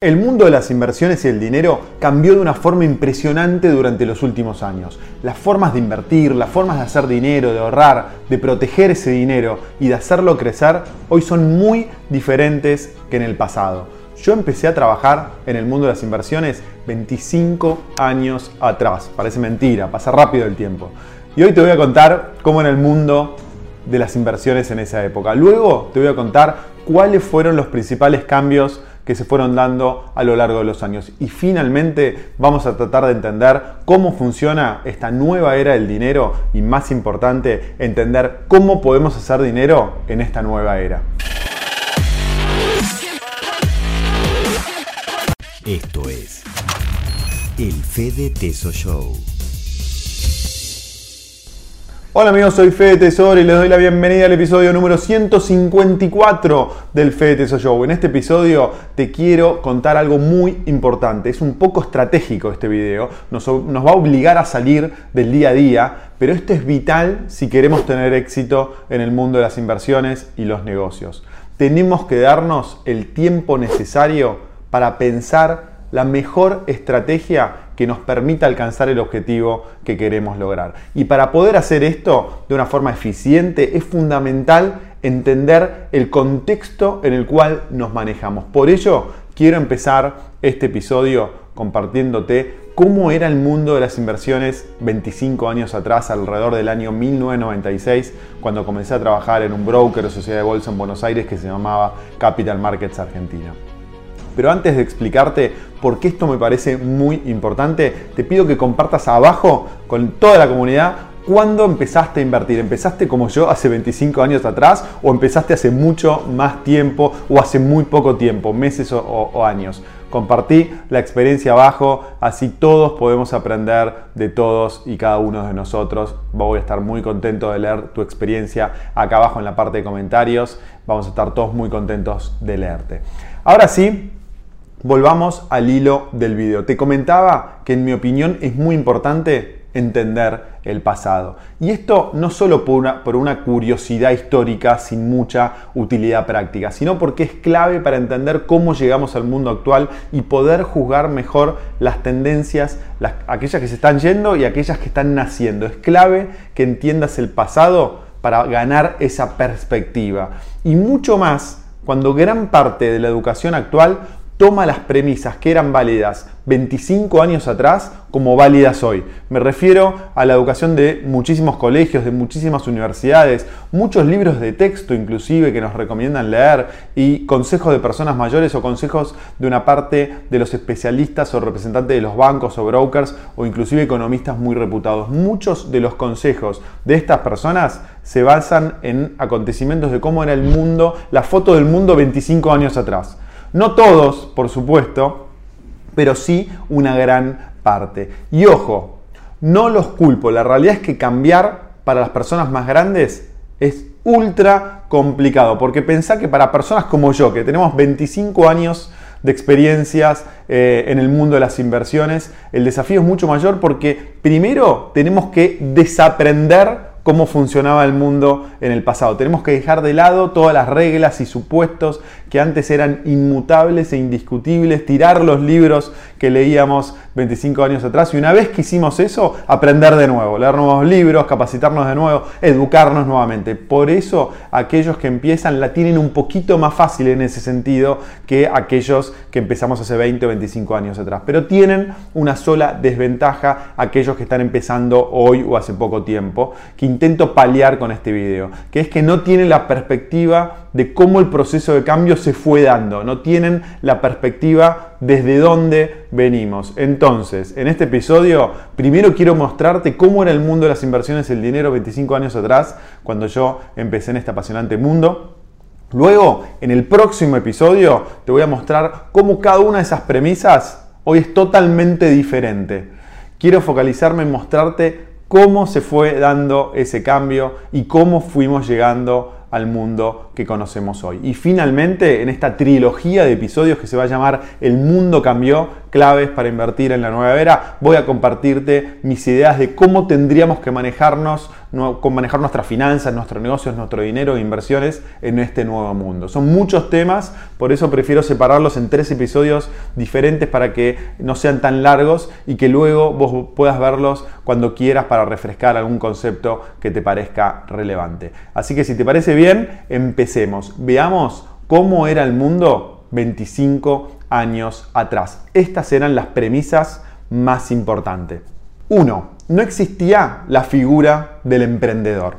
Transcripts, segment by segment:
El mundo de las inversiones y el dinero cambió de una forma impresionante durante los últimos años. Las formas de invertir, las formas de hacer dinero, de ahorrar, de proteger ese dinero y de hacerlo crecer hoy son muy diferentes que en el pasado. Yo empecé a trabajar en el mundo de las inversiones 25 años atrás. Parece mentira, pasa rápido el tiempo. Y hoy te voy a contar cómo en el mundo de las inversiones en esa época. Luego te voy a contar cuáles fueron los principales cambios que se fueron dando a lo largo de los años. Y finalmente vamos a tratar de entender cómo funciona esta nueva era del dinero y más importante, entender cómo podemos hacer dinero en esta nueva era. Esto es el Fede Teso Show. Hola amigos, soy Fede Tesoro y les doy la bienvenida al episodio número 154 del Fede Tesoro Show. En este episodio te quiero contar algo muy importante. Es un poco estratégico este video, nos, nos va a obligar a salir del día a día, pero esto es vital si queremos tener éxito en el mundo de las inversiones y los negocios. Tenemos que darnos el tiempo necesario para pensar la mejor estrategia que nos permita alcanzar el objetivo que queremos lograr. Y para poder hacer esto de una forma eficiente es fundamental entender el contexto en el cual nos manejamos. Por ello, quiero empezar este episodio compartiéndote cómo era el mundo de las inversiones 25 años atrás, alrededor del año 1996, cuando comencé a trabajar en un broker o sociedad de bolsa en Buenos Aires que se llamaba Capital Markets Argentina. Pero antes de explicarte por qué esto me parece muy importante, te pido que compartas abajo con toda la comunidad cuándo empezaste a invertir. ¿Empezaste como yo hace 25 años atrás o empezaste hace mucho más tiempo o hace muy poco tiempo, meses o, años? Compartí la experiencia abajo, así todos podemos aprender de todos y cada uno de nosotros. Voy a estar muy contento de leer tu experiencia acá abajo en la parte de comentarios. Vamos a estar todos muy contentos de leerte. Ahora sí, Volvamos al hilo del video. Te comentaba que en mi opinión es muy importante entender el pasado. Y esto no solo por una, curiosidad histórica sin mucha utilidad práctica, sino porque es clave para entender cómo llegamos al mundo actual y poder juzgar mejor las tendencias, las, aquellas que se están yendo y aquellas que están naciendo. Es clave que entiendas el pasado para ganar esa perspectiva. Y mucho más cuando gran parte de la educación actual toma las premisas que eran válidas 25 años atrás como válidas hoy. Me refiero a la educación de muchísimos colegios, de muchísimas universidades, muchos libros de texto inclusive que nos recomiendan leer y consejos de personas mayores o consejos de una parte de los especialistas o representantes de los bancos o brokers o inclusive economistas muy reputados. Muchos de los consejos de estas personas se basan en acontecimientos de cómo era el mundo, la foto del mundo 25 años atrás. No todos, por supuesto, pero sí una gran parte. Y ojo, no los culpo, la realidad es que cambiar para las personas más grandes es ultra complicado, porque pensá que para personas como yo, que tenemos 25 años de experiencias eh, en el mundo de las inversiones, el desafío es mucho mayor porque primero tenemos que desaprender cómo funcionaba el mundo en el pasado. Tenemos que dejar de lado todas las reglas y supuestos que antes eran inmutables e indiscutibles, tirar los libros que leíamos 25 años atrás y una vez que hicimos eso, aprender de nuevo, leer nuevos libros, capacitarnos de nuevo, educarnos nuevamente. Por eso aquellos que empiezan la tienen un poquito más fácil en ese sentido que aquellos que empezamos hace 20 o 25 años atrás. Pero tienen una sola desventaja aquellos que están empezando hoy o hace poco tiempo, intento paliar con este video, que es que no tienen la perspectiva de cómo el proceso de cambio se fue dando, no tienen la perspectiva desde dónde venimos. Entonces, en este episodio, primero quiero mostrarte cómo era el mundo de las inversiones y el dinero 25 años atrás, cuando yo empecé en este apasionante mundo. Luego, en el próximo episodio, te voy a mostrar cómo cada una de esas premisas hoy es totalmente diferente. Quiero focalizarme en mostrarte cómo se fue dando ese cambio y cómo fuimos llegando al mundo que conocemos hoy. Y finalmente, en esta trilogía de episodios que se va a llamar El mundo cambió, claves para invertir en la nueva era, voy a compartirte mis ideas de cómo tendríamos que manejarnos, manejar nuestras finanzas, nuestros negocios, nuestro dinero e inversiones en este nuevo mundo. Son muchos temas, por eso prefiero separarlos en tres episodios diferentes para que no sean tan largos y que luego vos puedas verlos cuando quieras para refrescar algún concepto que te parezca relevante. Así que si te parece bien, Veamos cómo era el mundo 25 años atrás. Estas eran las premisas más importantes. 1. No existía la figura del emprendedor.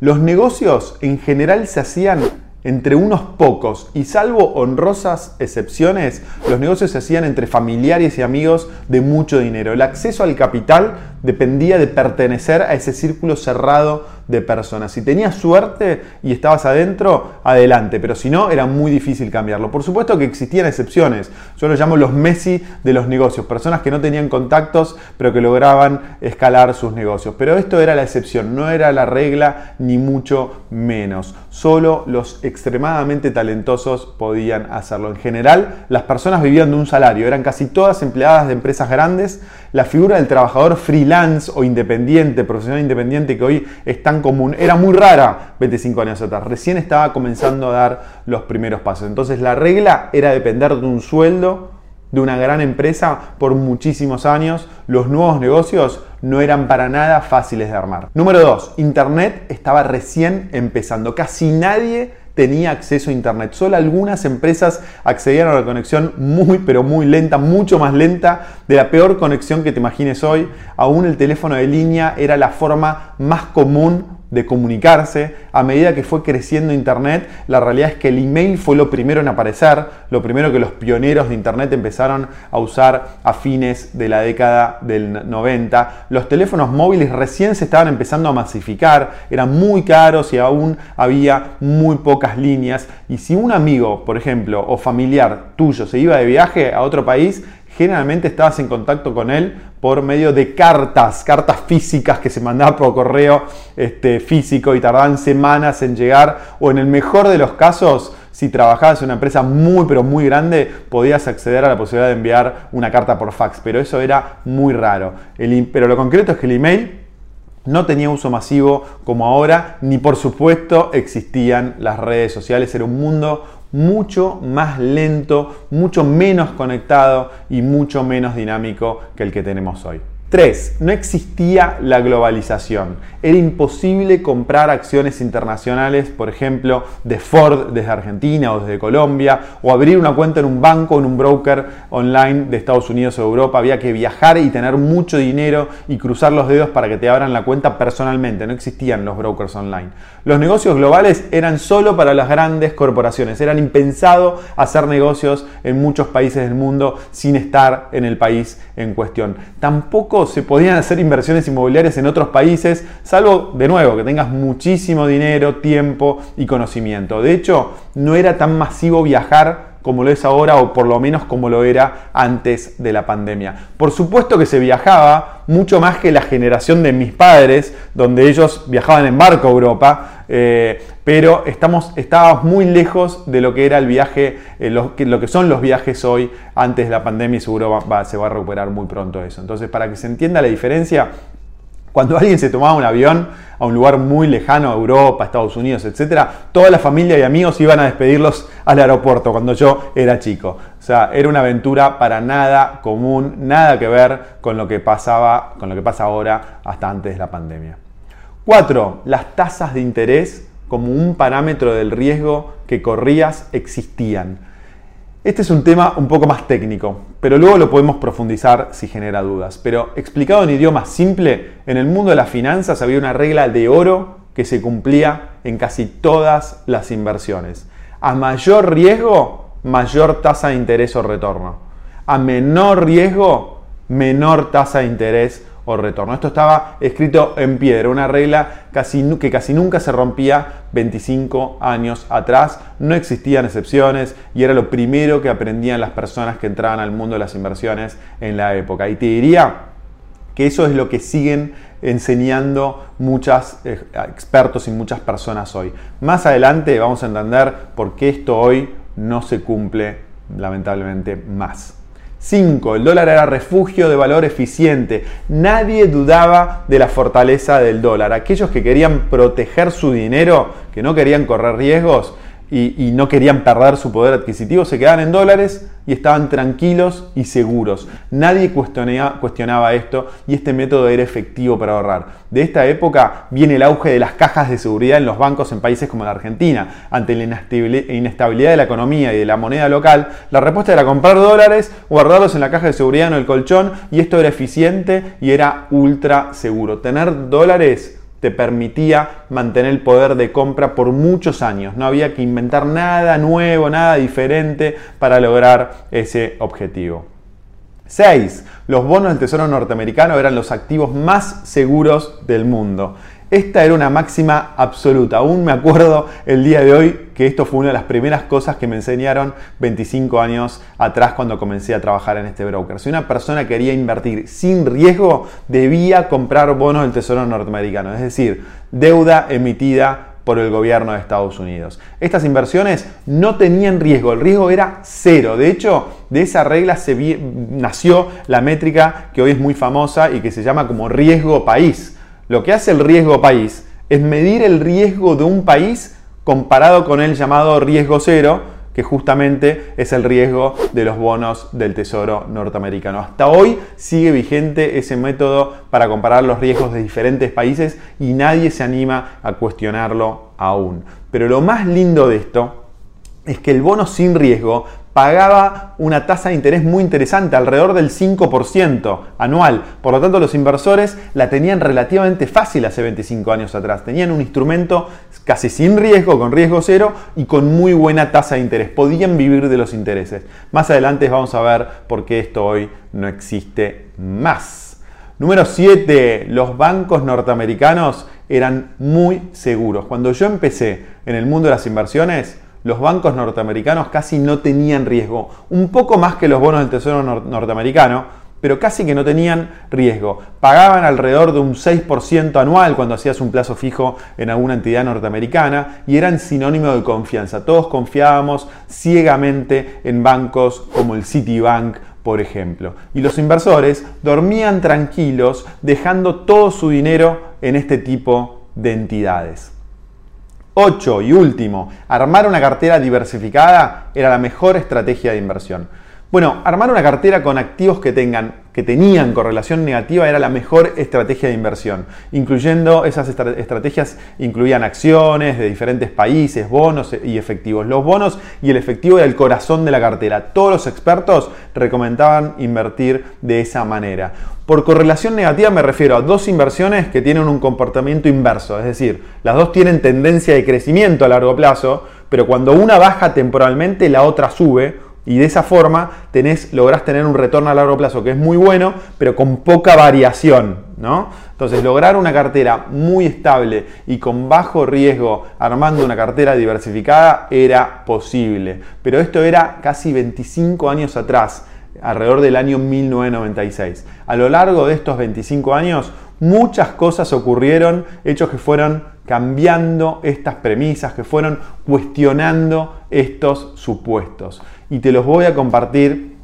Los negocios en general se hacían entre unos pocos y salvo honrosas excepciones, los negocios se hacían entre familiares y amigos de mucho dinero. El acceso al capital dependía de pertenecer a ese círculo cerrado de personas. Si tenías suerte y estabas adentro, adelante, pero si no, era muy difícil cambiarlo. Por supuesto que existían excepciones. Yo los llamo los Messi de los negocios, personas que no tenían contactos, pero que lograban escalar sus negocios. Pero esto era la excepción, no era la regla, ni mucho menos. Solo los extremadamente talentosos podían hacerlo. En general, las personas vivían de un salario, eran casi todas empleadas de empresas grandes. La figura del trabajador freelance o independiente, profesional independiente que hoy es tan común, era muy rara 25 años atrás. Recién estaba comenzando a dar los primeros pasos. Entonces la regla era depender de un sueldo de una gran empresa por muchísimos años. Los nuevos negocios no eran para nada fáciles de armar. Número 2. Internet estaba recién empezando. Casi nadie tenía acceso a Internet. Solo algunas empresas accedían a la conexión muy, pero muy lenta, mucho más lenta de la peor conexión que te imagines hoy. Aún el teléfono de línea era la forma más común de comunicarse, a medida que fue creciendo Internet, la realidad es que el email fue lo primero en aparecer, lo primero que los pioneros de Internet empezaron a usar a fines de la década del 90. Los teléfonos móviles recién se estaban empezando a masificar, eran muy caros y aún había muy pocas líneas. Y si un amigo, por ejemplo, o familiar tuyo se iba de viaje a otro país, generalmente estabas en contacto con él por medio de cartas, cartas físicas que se mandaban por correo este, físico y tardaban semanas en llegar, o en el mejor de los casos, si trabajabas en una empresa muy pero muy grande, podías acceder a la posibilidad de enviar una carta por fax, pero eso era muy raro. pero lo concreto es que el email no tenía uso masivo como ahora, ni por supuesto existían las redes sociales, era un mundo mucho más lento, mucho menos conectado y mucho menos dinámico que el que tenemos hoy. 3. No existía la globalización. Era imposible comprar acciones internacionales, por ejemplo, de Ford desde Argentina o desde Colombia, o abrir una cuenta en un banco en un broker online de Estados Unidos o Europa. Había que viajar y tener mucho dinero y cruzar los dedos para que te abran la cuenta personalmente. No existían los brokers online. Los negocios globales eran solo para las grandes corporaciones. Eran impensado hacer negocios en muchos países del mundo sin estar en el país en cuestión. Tampoco se podían hacer inversiones inmobiliarias en otros países, salvo, de nuevo, que tengas muchísimo dinero, tiempo y conocimiento. De hecho, no era tan masivo viajar como lo es ahora o por lo menos como lo era antes de la pandemia. Por supuesto que se viajaba mucho más que la generación de mis padres, donde ellos viajaban en barco a Europa, eh, pero estamos, estábamos muy lejos de lo que era el viaje, eh, lo, que, lo, que, son los viajes hoy antes de la pandemia y seguro se va a recuperar muy pronto eso. Entonces, para que se entienda la diferencia, cuando alguien se tomaba un avión a un lugar muy lejano, Europa, Estados Unidos, etc., toda la familia y amigos iban a despedirlos al aeropuerto cuando yo era chico. O sea, era una aventura para nada común, nada que ver con lo que pasaba, con lo que pasa ahora hasta antes de la pandemia. 4. Las tasas de interés como un parámetro del riesgo que corrías existían. Este es un tema un poco más técnico, pero luego lo podemos profundizar si genera dudas. Pero explicado en idioma simple, en el mundo de las finanzas había una regla de oro que se cumplía en casi todas las inversiones. A mayor riesgo, mayor tasa de interés o retorno. A menor riesgo, menor tasa de interés o retorno. Esto estaba escrito en piedra, una regla casi, que casi nunca se rompía 25 años atrás, no existían excepciones y era lo primero que aprendían las personas que entraban al mundo de las inversiones en la época. Y te diría que eso es lo que siguen enseñando muchos eh, expertos y muchas personas hoy. Más adelante vamos a entender por qué esto hoy no se cumple lamentablemente más. 5. El dólar era refugio de valor eficiente. Nadie dudaba de la fortaleza del dólar. Aquellos que querían proteger su dinero, que no querían correr riesgos, y, no querían perder su poder adquisitivo, se quedaban en dólares y estaban tranquilos y seguros. Nadie cuestionaba, cuestionaba esto y este método era efectivo para ahorrar. De esta época viene el auge de las cajas de seguridad en los bancos en países como la Argentina. Ante la inestabilidad de la economía y de la moneda local, la respuesta era comprar dólares, guardarlos en la caja de seguridad en el colchón y esto era eficiente y era ultra seguro. Tener dólares permitía mantener el poder de compra por muchos años. No había que inventar nada nuevo, nada diferente para lograr ese objetivo. 6. Los bonos del Tesoro norteamericano eran los activos más seguros del mundo. Esta era una máxima absoluta. Aún me acuerdo el día de hoy que esto fue una de las primeras cosas que me enseñaron 25 años atrás cuando comencé a trabajar en este broker. Si una persona quería invertir sin riesgo, debía comprar bonos del Tesoro norteamericano, es decir, deuda emitida por el gobierno de Estados Unidos. Estas inversiones no tenían riesgo, el riesgo era cero. De hecho, de esa regla se nació la métrica que hoy es muy famosa y que se llama como riesgo país. Lo que hace el riesgo país es medir el riesgo de un país comparado con el llamado riesgo cero, que justamente es el riesgo de los bonos del Tesoro norteamericano. Hasta hoy sigue vigente ese método para comparar los riesgos de diferentes países y nadie se anima a cuestionarlo aún. Pero lo más lindo de esto es que el bono sin riesgo pagaba una tasa de interés muy interesante, alrededor del 5% anual. Por lo tanto, los inversores la tenían relativamente fácil hace 25 años atrás. Tenían un instrumento casi sin riesgo, con riesgo cero y con muy buena tasa de interés. Podían vivir de los intereses. Más adelante vamos a ver por qué esto hoy no existe más. Número 7. Los bancos norteamericanos eran muy seguros. Cuando yo empecé en el mundo de las inversiones, los bancos norteamericanos casi no tenían riesgo, un poco más que los bonos del Tesoro norteamericano, pero casi que no tenían riesgo. Pagaban alrededor de un 6% anual cuando hacías un plazo fijo en alguna entidad norteamericana y eran sinónimo de confianza. Todos confiábamos ciegamente en bancos como el Citibank, por ejemplo. Y los inversores dormían tranquilos dejando todo su dinero en este tipo de entidades. 8 y último, armar una cartera diversificada era la mejor estrategia de inversión. Bueno, armar una cartera con activos que tengan que tenían correlación negativa era la mejor estrategia de inversión, incluyendo esas estrategias incluían acciones de diferentes países, bonos y efectivos. Los bonos y el efectivo era el corazón de la cartera. Todos los expertos recomendaban invertir de esa manera. Por correlación negativa me refiero a dos inversiones que tienen un comportamiento inverso, es decir, las dos tienen tendencia de crecimiento a largo plazo, pero cuando una baja temporalmente, la otra sube y de esa forma tenés, lográs tener un retorno a largo plazo que es muy bueno, pero con poca variación. ¿no? Entonces, lograr una cartera muy estable y con bajo riesgo armando una cartera diversificada era posible. Pero esto era casi 25 años atrás, alrededor del año 1996. A lo largo de estos 25 años, muchas cosas ocurrieron, hechos que fueron cambiando estas premisas, que fueron cuestionando estos supuestos. Y te los voy a compartir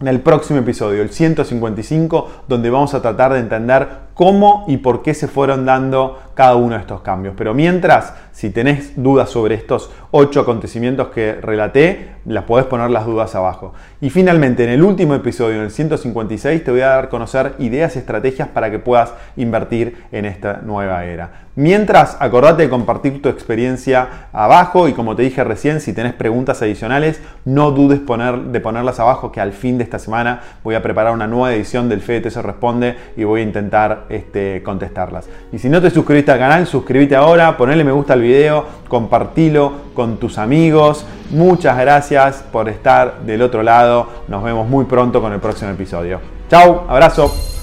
en el próximo episodio, el 155, donde vamos a tratar de entender cómo y por qué se fueron dando cada uno de estos cambios. Pero mientras, si tenés dudas sobre estos ocho acontecimientos que relaté, las podés poner las dudas abajo. Y finalmente, en el último episodio, en el 156, te voy a dar a conocer ideas y estrategias para que puedas invertir en esta nueva era. Mientras, acordate de compartir tu experiencia abajo y como te dije recién, si tenés preguntas adicionales, no dudes de ponerlas abajo que al fin de esta semana voy a preparar una nueva edición del FEDT se responde y voy a intentar este, contestarlas. Y si no te suscribiste al canal, suscríbete ahora, ponle me gusta al video, compartilo con tus amigos. Muchas gracias por estar del otro lado. Nos vemos muy pronto con el próximo episodio. Chao, abrazo.